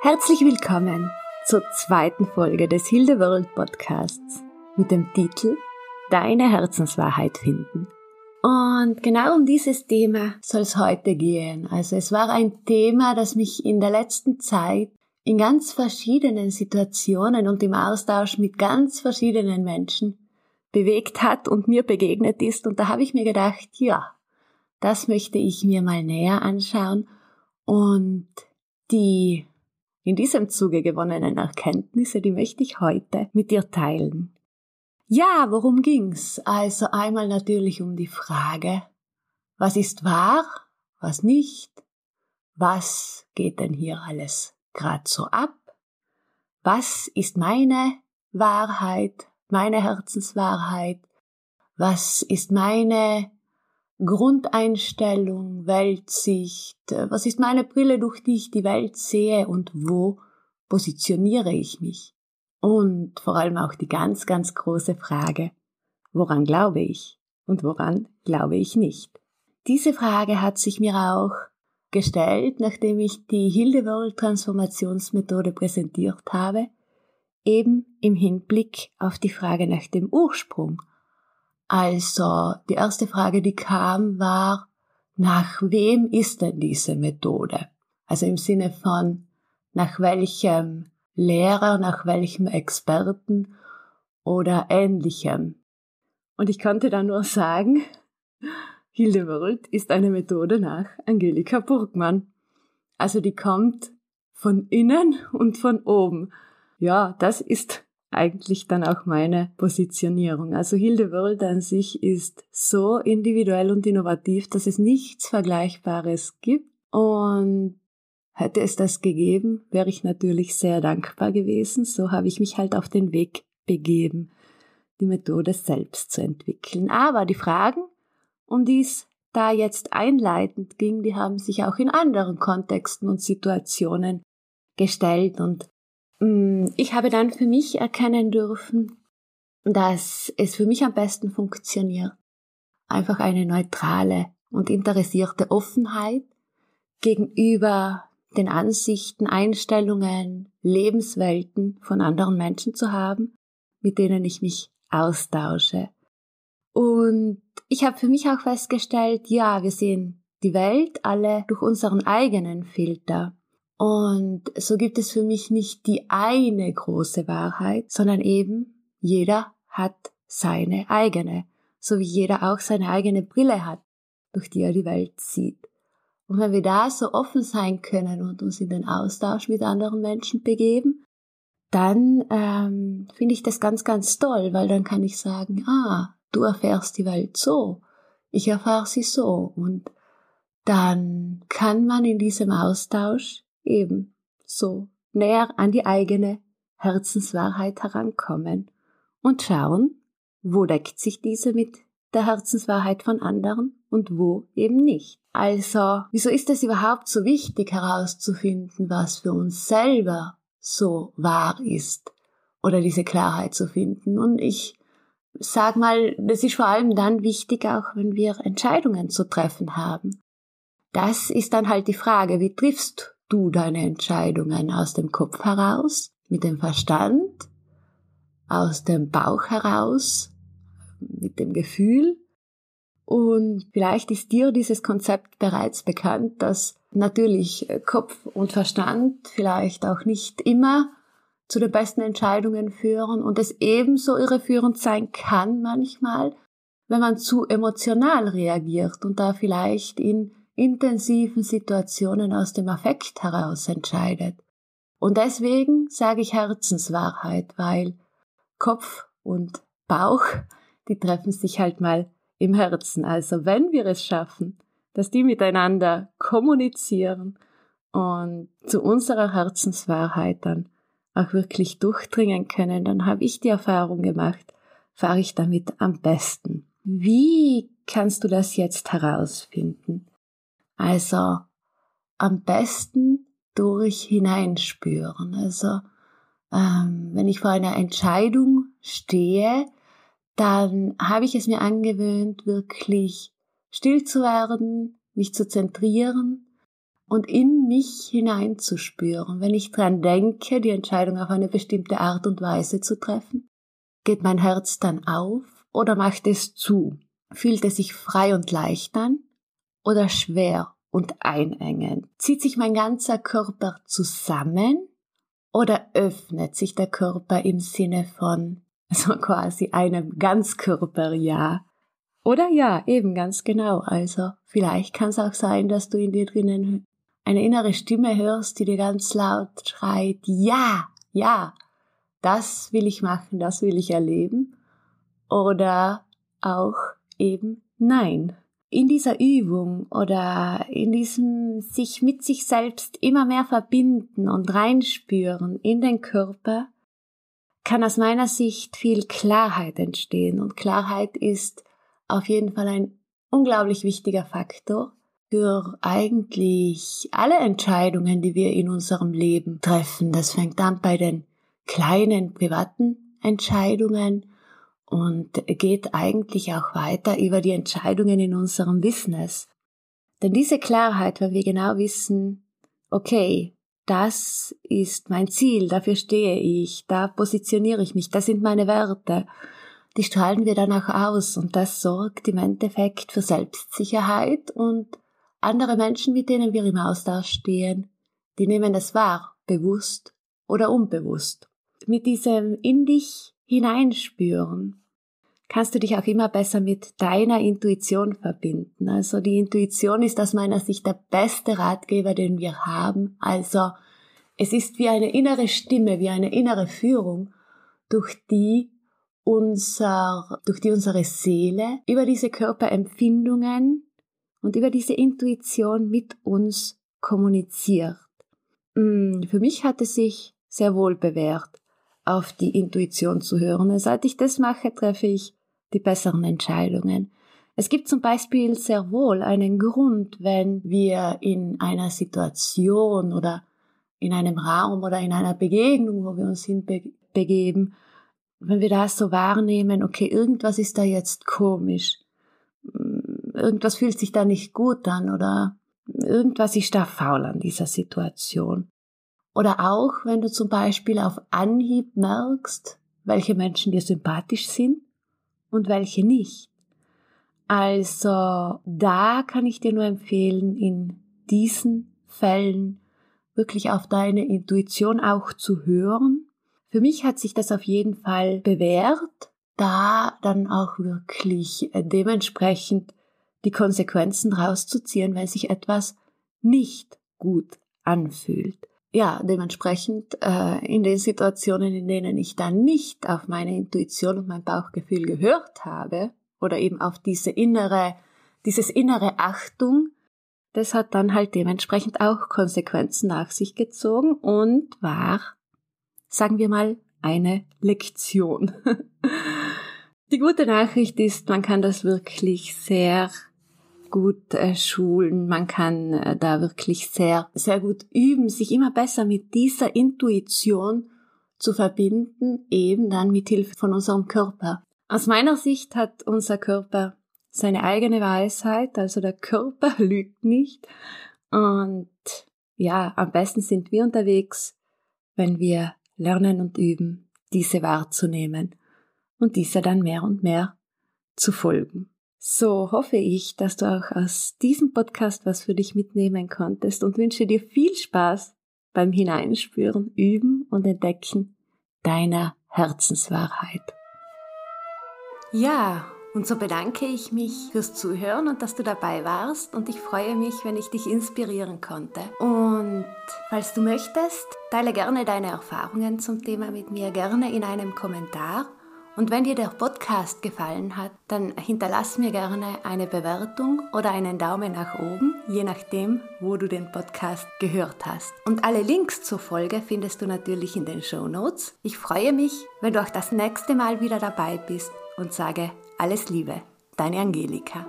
Herzlich willkommen zur zweiten Folge des Hilde World Podcasts mit dem Titel Deine Herzenswahrheit finden. Und genau um dieses Thema soll es heute gehen. Also es war ein Thema, das mich in der letzten Zeit in ganz verschiedenen Situationen und im Austausch mit ganz verschiedenen Menschen bewegt hat und mir begegnet ist. Und da habe ich mir gedacht, ja, das möchte ich mir mal näher anschauen und die in diesem Zuge gewonnenen Erkenntnisse, die möchte ich heute mit dir teilen. Ja, worum ging's? Also einmal natürlich um die Frage, was ist wahr, was nicht? Was geht denn hier alles grad so ab? Was ist meine Wahrheit, meine Herzenswahrheit? Was ist meine Grundeinstellung, Weltsicht, was ist meine Brille, durch die ich die Welt sehe und wo positioniere ich mich? Und vor allem auch die ganz, ganz große Frage, woran glaube ich und woran glaube ich nicht? Diese Frage hat sich mir auch gestellt, nachdem ich die Hildeworld Transformationsmethode präsentiert habe, eben im Hinblick auf die Frage nach dem Ursprung also die erste Frage, die kam, war, nach wem ist denn diese Methode? Also im Sinne von, nach welchem Lehrer, nach welchem Experten oder ähnlichem. Und ich konnte da nur sagen, Hildeworld ist eine Methode nach Angelika Burgmann. Also die kommt von innen und von oben. Ja, das ist eigentlich dann auch meine Positionierung. Also Hilde an sich ist so individuell und innovativ, dass es nichts Vergleichbares gibt. Und hätte es das gegeben, wäre ich natürlich sehr dankbar gewesen. So habe ich mich halt auf den Weg begeben, die Methode selbst zu entwickeln. Aber die Fragen, um die es da jetzt einleitend ging, die haben sich auch in anderen Kontexten und Situationen gestellt und ich habe dann für mich erkennen dürfen, dass es für mich am besten funktioniert. Einfach eine neutrale und interessierte Offenheit gegenüber den Ansichten, Einstellungen, Lebenswelten von anderen Menschen zu haben, mit denen ich mich austausche. Und ich habe für mich auch festgestellt, ja, wir sehen die Welt alle durch unseren eigenen Filter. Und so gibt es für mich nicht die eine große Wahrheit, sondern eben jeder hat seine eigene, so wie jeder auch seine eigene Brille hat, durch die er die Welt sieht. Und wenn wir da so offen sein können und uns in den Austausch mit anderen Menschen begeben, dann ähm, finde ich das ganz, ganz toll, weil dann kann ich sagen, ah, du erfährst die Welt so, ich erfahre sie so. Und dann kann man in diesem Austausch eben so näher an die eigene Herzenswahrheit herankommen und schauen, wo deckt sich diese mit der Herzenswahrheit von anderen und wo eben nicht. Also, wieso ist es überhaupt so wichtig herauszufinden, was für uns selber so wahr ist oder diese Klarheit zu finden? Und ich sag mal, das ist vor allem dann wichtig, auch wenn wir Entscheidungen zu treffen haben. Das ist dann halt die Frage, wie triffst du deine Entscheidungen aus dem Kopf heraus, mit dem Verstand, aus dem Bauch heraus, mit dem Gefühl. Und vielleicht ist dir dieses Konzept bereits bekannt, dass natürlich Kopf und Verstand vielleicht auch nicht immer zu den besten Entscheidungen führen und es ebenso irreführend sein kann manchmal, wenn man zu emotional reagiert und da vielleicht in intensiven Situationen aus dem Affekt heraus entscheidet. Und deswegen sage ich Herzenswahrheit, weil Kopf und Bauch, die treffen sich halt mal im Herzen. Also wenn wir es schaffen, dass die miteinander kommunizieren und zu unserer Herzenswahrheit dann auch wirklich durchdringen können, dann habe ich die Erfahrung gemacht, fahre ich damit am besten. Wie kannst du das jetzt herausfinden? Also am besten durch hineinspüren. Also ähm, wenn ich vor einer Entscheidung stehe, dann habe ich es mir angewöhnt, wirklich still zu werden, mich zu zentrieren und in mich hineinzuspüren. Wenn ich dran denke, die Entscheidung auf eine bestimmte Art und Weise zu treffen, geht mein Herz dann auf oder macht es zu? Fühlt es sich frei und leicht an oder schwer und einengend? Zieht sich mein ganzer Körper zusammen oder öffnet sich der Körper im Sinne von so quasi einem Ganzkörper-Ja? Oder ja, eben ganz genau. Also vielleicht kann es auch sein, dass du in dir drinnen eine innere Stimme hörst, die dir ganz laut schreit, ja, ja, das will ich machen, das will ich erleben. Oder auch eben nein. In dieser Übung oder in diesem sich mit sich selbst immer mehr verbinden und reinspüren in den Körper, kann aus meiner Sicht viel Klarheit entstehen. Und Klarheit ist auf jeden Fall ein unglaublich wichtiger Faktor, für eigentlich alle Entscheidungen, die wir in unserem Leben treffen. Das fängt an bei den kleinen privaten Entscheidungen und geht eigentlich auch weiter über die Entscheidungen in unserem Business. Denn diese Klarheit, wenn wir genau wissen, okay, das ist mein Ziel, dafür stehe ich, da positioniere ich mich, das sind meine Werte, die strahlen wir dann auch aus und das sorgt im Endeffekt für Selbstsicherheit und andere Menschen, mit denen wir im Austausch stehen, die nehmen es wahr, bewusst oder unbewusst. Mit diesem in dich hineinspüren kannst du dich auch immer besser mit deiner Intuition verbinden. Also die Intuition ist aus meiner Sicht der beste Ratgeber, den wir haben. Also es ist wie eine innere Stimme, wie eine innere Führung, durch die unser, durch die unsere Seele über diese Körperempfindungen und über diese Intuition mit uns kommuniziert. Mm, für mich hat es sich sehr wohl bewährt, auf die Intuition zu hören. Und seit ich das mache, treffe ich die besseren Entscheidungen. Es gibt zum Beispiel sehr wohl einen Grund, wenn wir in einer Situation oder in einem Raum oder in einer Begegnung, wo wir uns hinbegeben, wenn wir das so wahrnehmen, okay, irgendwas ist da jetzt komisch, irgendwas fühlt sich da nicht gut an oder irgendwas ist da faul an dieser Situation. Oder auch, wenn du zum Beispiel auf Anhieb merkst, welche Menschen dir sympathisch sind und welche nicht. Also da kann ich dir nur empfehlen, in diesen Fällen wirklich auf deine Intuition auch zu hören. Für mich hat sich das auf jeden Fall bewährt, da dann auch wirklich dementsprechend die Konsequenzen rauszuziehen, wenn sich etwas nicht gut anfühlt. Ja, dementsprechend äh, in den Situationen, in denen ich dann nicht auf meine Intuition und mein Bauchgefühl gehört habe oder eben auf diese innere, dieses innere Achtung, das hat dann halt dementsprechend auch Konsequenzen nach sich gezogen und war, sagen wir mal, eine Lektion. Die gute Nachricht ist, man kann das wirklich sehr gut äh, schulen, man kann äh, da wirklich sehr, sehr gut üben, sich immer besser mit dieser Intuition zu verbinden, eben dann mit Hilfe von unserem Körper. Aus meiner Sicht hat unser Körper seine eigene Weisheit, also der Körper lügt nicht. Und ja, am besten sind wir unterwegs, wenn wir lernen und üben, diese wahrzunehmen und dieser dann mehr und mehr zu folgen. So hoffe ich, dass du auch aus diesem Podcast was für dich mitnehmen konntest und wünsche dir viel Spaß beim Hineinspüren, Üben und Entdecken deiner Herzenswahrheit. Ja, und so bedanke ich mich fürs Zuhören und dass du dabei warst und ich freue mich, wenn ich dich inspirieren konnte. Und falls du möchtest, teile gerne deine Erfahrungen zum Thema mit mir gerne in einem Kommentar und wenn dir der Podcast gefallen hat, dann hinterlass mir gerne eine Bewertung oder einen Daumen nach oben, je nachdem, wo du den Podcast gehört hast. Und alle Links zur Folge findest du natürlich in den Show Notes. Ich freue mich, wenn du auch das nächste Mal wieder dabei bist und sage alles Liebe, deine Angelika.